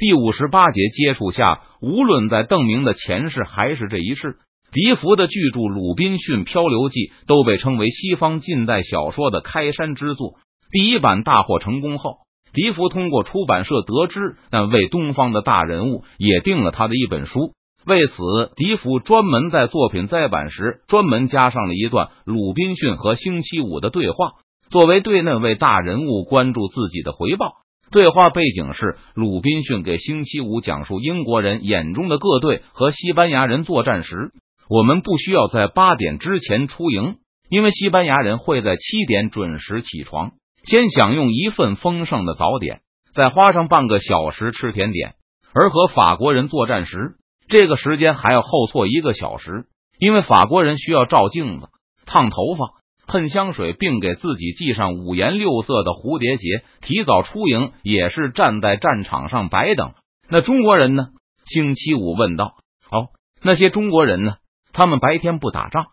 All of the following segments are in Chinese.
第五十八节接触下，无论在邓明的前世还是这一世，笛福的巨著《鲁滨逊漂流记》都被称为西方近代小说的开山之作。第一版大获成功后，笛福通过出版社得知，但为东方的大人物也订了他的一本书。为此，笛福专门在作品再版时专门加上了一段鲁滨逊和星期五的对话，作为对那位大人物关注自己的回报。对话背景是鲁滨逊给星期五讲述英国人眼中的各队和西班牙人作战时，我们不需要在八点之前出营，因为西班牙人会在七点准时起床，先享用一份丰盛的早点，再花上半个小时吃甜点。而和法国人作战时，这个时间还要后错一个小时，因为法国人需要照镜子、烫头发、喷香水，并给自己系上五颜六色的蝴蝶结。提早出营也是站在战场上白等。那中国人呢？星期五问道。哦，那些中国人呢？他们白天不打仗。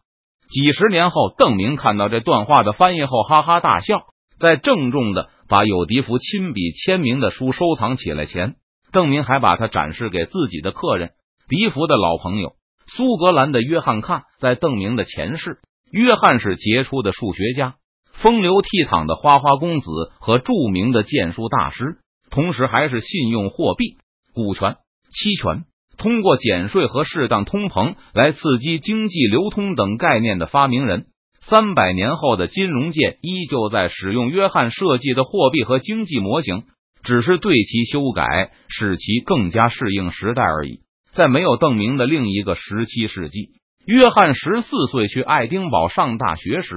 几十年后，邓明看到这段话的翻译后，哈哈大笑，在郑重的把有迪福亲笔签名的书收藏起来前，邓明还把它展示给自己的客人。笛福的老朋友苏格兰的约翰看，在邓明的前世，约翰是杰出的数学家、风流倜傥的花花公子和著名的剑术大师，同时还是信用货币、股权、期权，通过减税和适当通膨来刺激经济流通等概念的发明人。三百年后的金融界依旧在使用约翰设计的货币和经济模型，只是对其修改，使其更加适应时代而已。在没有邓明的另一个十七世纪，约翰十四岁去爱丁堡上大学时，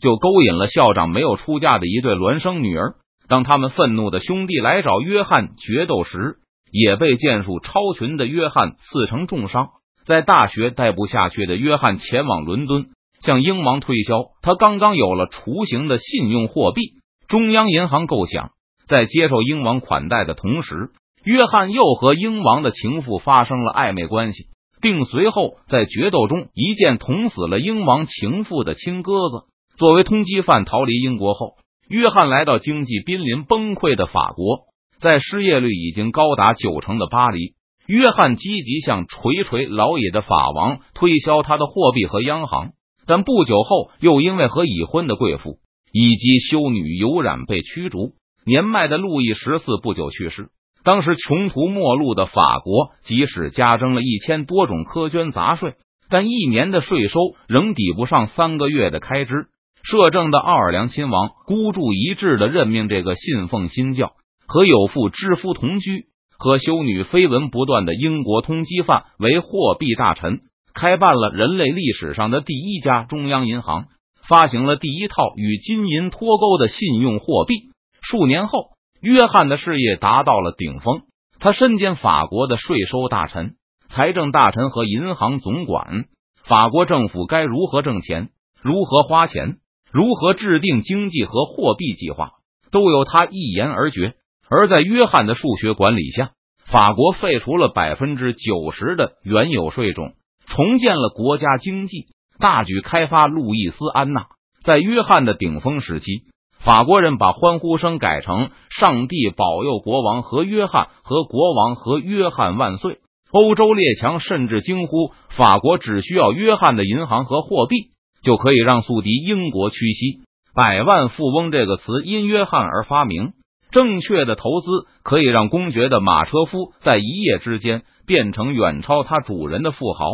就勾引了校长没有出嫁的一对孪生女儿。当他们愤怒的兄弟来找约翰决斗时，也被剑术超群的约翰刺成重伤。在大学待不下去的约翰前往伦敦，向英王推销他刚刚有了雏形的信用货币——中央银行构想。在接受英王款待的同时。约翰又和英王的情妇发生了暧昧关系，并随后在决斗中一剑捅死了英王情妇的亲哥哥。作为通缉犯逃离英国后，约翰来到经济濒临崩溃的法国，在失业率已经高达九成的巴黎，约翰积极向垂垂老矣的法王推销他的货币和央行，但不久后又因为和已婚的贵妇以及修女有染被驱逐。年迈的路易十四不久去世。当时穷途末路的法国，即使加征了一千多种苛捐杂税，但一年的税收仍抵不上三个月的开支。摄政的奥尔良亲王孤注一掷的任命这个信奉新教和有妇之夫同居、和修女绯闻不断的英国通缉犯为货币大臣，开办了人类历史上的第一家中央银行，发行了第一套与金银脱钩的信用货币。数年后。约翰的事业达到了顶峰，他身兼法国的税收大臣、财政大臣和银行总管。法国政府该如何挣钱、如何花钱、如何制定经济和货币计划，都由他一言而决。而在约翰的数学管理下，法国废除了百分之九十的原有税种，重建了国家经济，大举开发路易斯安那。在约翰的顶峰时期。法国人把欢呼声改成“上帝保佑国王和约翰”和“国王和约翰万岁”。欧洲列强甚至惊呼：“法国只需要约翰的银行和货币，就可以让宿敌英国屈膝。”“百万富翁”这个词因约翰而发明。正确的投资可以让公爵的马车夫在一夜之间变成远超他主人的富豪，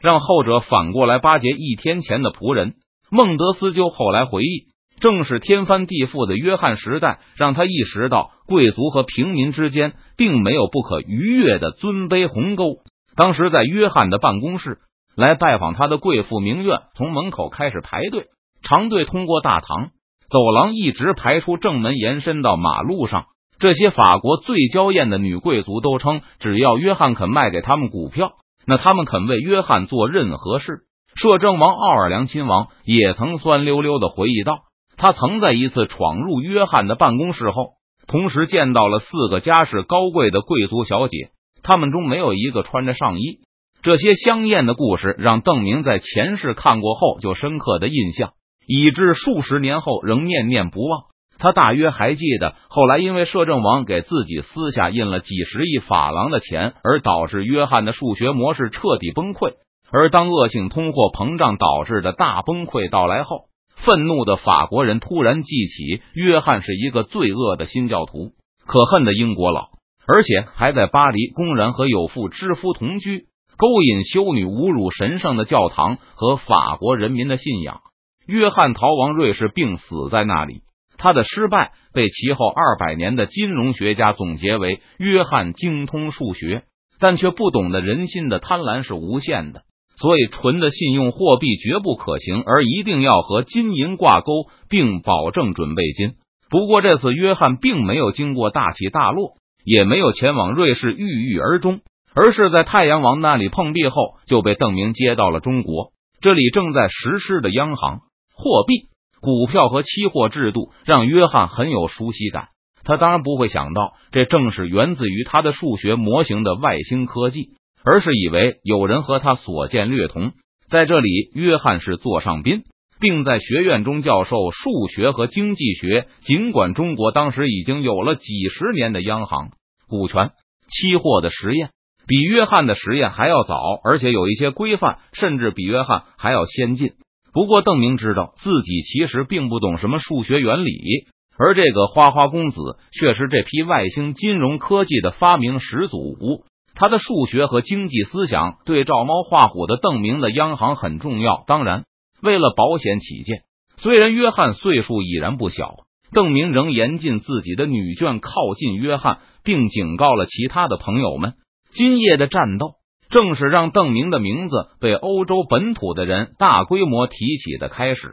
让后者反过来巴结一天前的仆人。孟德斯鸠后来回忆。正是天翻地覆的约翰时代，让他意识到贵族和平民之间并没有不可逾越的尊卑鸿沟。当时在约翰的办公室，来拜访他的贵妇名媛从门口开始排队，长队通过大堂走廊，一直排出正门，延伸到马路上。这些法国最娇艳的女贵族都称，只要约翰肯卖给他们股票，那他们肯为约翰做任何事。摄政王奥尔良亲王也曾酸溜溜的回忆道。他曾在一次闯入约翰的办公室后，同时见到了四个家世高贵的贵族小姐，他们中没有一个穿着上衣。这些香艳的故事让邓明在前世看过后就深刻的印象，以致数十年后仍念念不忘。他大约还记得，后来因为摄政王给自己私下印了几十亿法郎的钱，而导致约翰的数学模式彻底崩溃。而当恶性通货膨胀导致的大崩溃到来后，愤怒的法国人突然记起约翰是一个罪恶的新教徒，可恨的英国佬，而且还在巴黎公然和有妇之夫同居，勾引修女，侮辱神圣的教堂和法国人民的信仰。约翰逃亡瑞士，并死在那里。他的失败被其后二百年的金融学家总结为：约翰精通数学，但却不懂得人心的贪婪是无限的，所以纯的信用货币绝不可行，而一定要和金银挂钩，并保证准备金。不过这次约翰并没有经过大起大落，也没有前往瑞士郁郁而终，而是在太阳王那里碰壁后，就被邓明接到了中国，这里正在实施的央行货币。股票和期货制度让约翰很有熟悉感，他当然不会想到这正是源自于他的数学模型的外星科技，而是以为有人和他所见略同。在这里，约翰是座上宾，并在学院中教授数学和经济学。尽管中国当时已经有了几十年的央行、股权、期货的实验，比约翰的实验还要早，而且有一些规范甚至比约翰还要先进。不过，邓明知道自己其实并不懂什么数学原理，而这个花花公子却是这批外星金融科技的发明始祖。他的数学和经济思想对照猫画虎的邓明的央行很重要。当然，为了保险起见，虽然约翰岁数已然不小，邓明仍严禁自己的女眷靠近约翰，并警告了其他的朋友们：今夜的战斗。正是让邓明的名字被欧洲本土的人大规模提起的开始，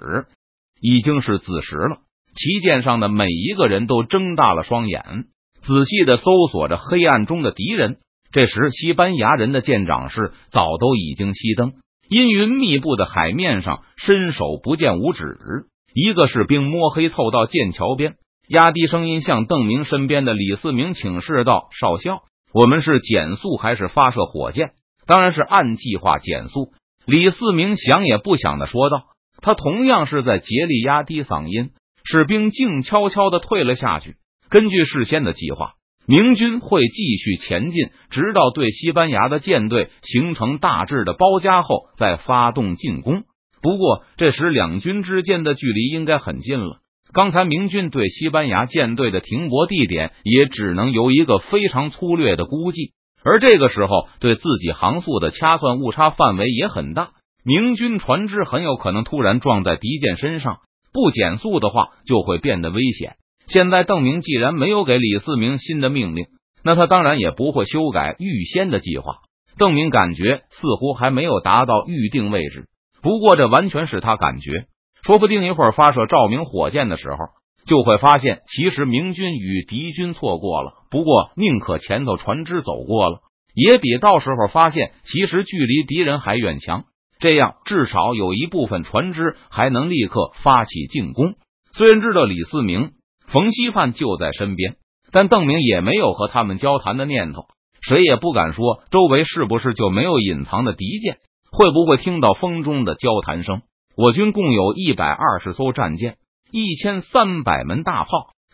已经是子时了。旗舰上的每一个人都睁大了双眼，仔细的搜索着黑暗中的敌人。这时，西班牙人的舰长是早都已经熄灯，阴云密布的海面上伸手不见五指。一个士兵摸黑凑到剑桥边，压低声音向邓明身边的李四明请示道：“少校，我们是减速还是发射火箭？”当然是按计划减速。李四明想也不想的说道：“他同样是在竭力压低嗓音。”士兵静悄悄的退了下去。根据事先的计划，明军会继续前进，直到对西班牙的舰队形成大致的包夹后，再发动进攻。不过，这时两军之间的距离应该很近了。刚才明军对西班牙舰队的停泊地点，也只能由一个非常粗略的估计。而这个时候，对自己航速的掐算误差范围也很大，明军船只很有可能突然撞在敌舰身上，不减速的话就会变得危险。现在邓明既然没有给李四明新的命令，那他当然也不会修改预先的计划。邓明感觉似乎还没有达到预定位置，不过这完全是他感觉，说不定一会儿发射照明火箭的时候。就会发现，其实明军与敌军错过了。不过，宁可前头船只走过了，也比到时候发现其实距离敌人还远强。这样至少有一部分船只还能立刻发起进攻。虽然知道李四明、冯锡范就在身边，但邓明也没有和他们交谈的念头。谁也不敢说周围是不是就没有隐藏的敌舰，会不会听到风中的交谈声？我军共有一百二十艘战舰。一千三百门大炮，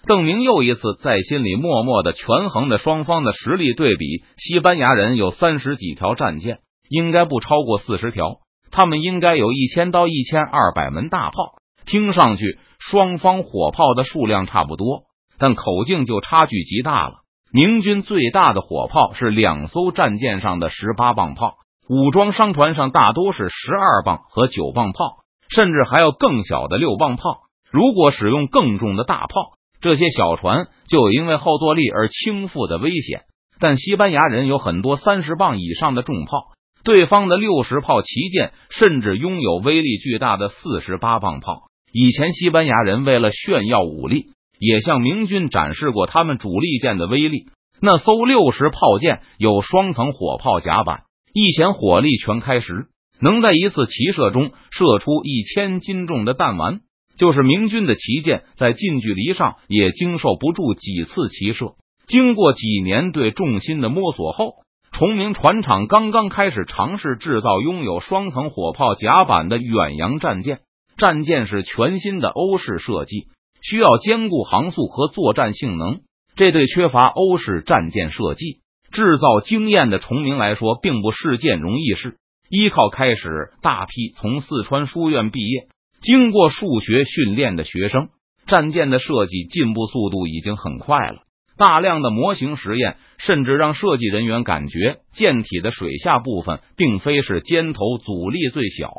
邓明又一次在心里默默的权衡的双方的实力对比。西班牙人有三十几条战舰，应该不超过四十条，他们应该有一千到一千二百门大炮。听上去双方火炮的数量差不多，但口径就差距极大了。明军最大的火炮是两艘战舰上的十八磅炮，武装商船上大多是十二磅和九磅炮，甚至还有更小的六磅炮。如果使用更重的大炮，这些小船就有因为后坐力而倾覆的危险。但西班牙人有很多三十磅以上的重炮，对方的六十炮旗舰甚至拥有威力巨大的四十八磅炮。以前西班牙人为了炫耀武力，也向明军展示过他们主力舰的威力。那艘六十炮舰有双层火炮甲板，一弦火力全开时，能在一次齐射中射出一千斤重的弹丸。就是明军的旗舰在近距离上也经受不住几次齐射。经过几年对重心的摸索后，崇明船厂刚刚开始尝试制造拥有双层火炮甲板的远洋战舰。战舰是全新的欧式设计，需要兼顾航速和作战性能，这对缺乏欧式战舰设计制造经验的崇明来说，并不是件容易事。依靠开始大批从四川书院毕业、经过数学训练的学生，战舰的设计进步速度已经很快了。大量的模型实验，甚至让设计人员感觉舰体的水下部分并非是尖头阻力最小。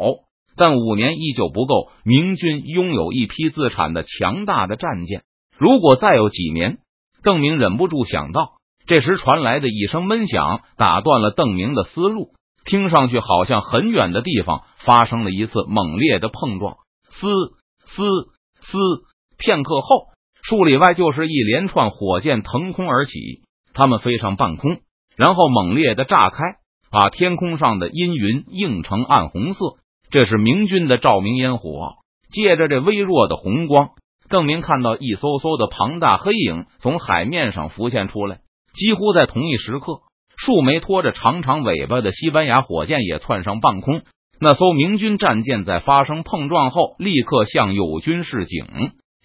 但五年依旧不够，明军拥有一批自产的强大的战舰。如果再有几年，邓明忍不住想到。这时传来的一声闷响，打断了邓明的思路。听上去好像很远的地方发生了一次猛烈的碰撞，嘶嘶嘶！片刻后，数里外就是一连串火箭腾空而起，他们飞上半空，然后猛烈的炸开，把天空上的阴云映成暗红色。这是明军的照明烟火。借着这微弱的红光，邓明看到一艘艘的庞大黑影从海面上浮现出来。几乎在同一时刻。数枚拖着长长尾巴的西班牙火箭也窜上半空，那艘明军战舰在发生碰撞后，立刻向友军示警。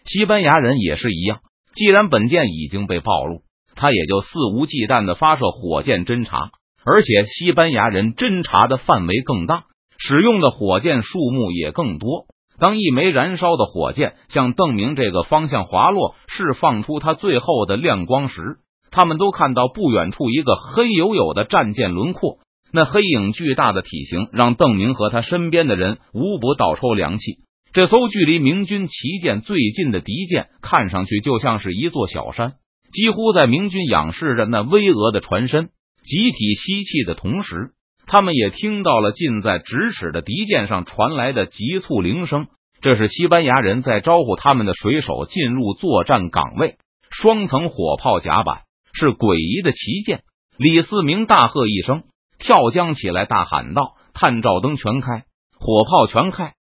西班牙人也是一样，既然本舰已经被暴露，他也就肆无忌惮的发射火箭侦察，而且西班牙人侦察的范围更大，使用的火箭数目也更多。当一枚燃烧的火箭向邓明这个方向滑落，释放出它最后的亮光时，他们都看到不远处一个黑黝黝的战舰轮廓，那黑影巨大的体型让邓明和他身边的人无不倒抽凉气。这艘距离明军旗舰最近的敌舰，看上去就像是一座小山，几乎在明军仰视着那巍峨的船身，集体吸气的同时，他们也听到了近在咫尺的敌舰上传来的急促铃声。这是西班牙人在招呼他们的水手进入作战岗位，双层火炮甲板。是诡异的旗舰，李四明大喝一声，跳江起来，大喊道：“探照灯全开，火炮全开！”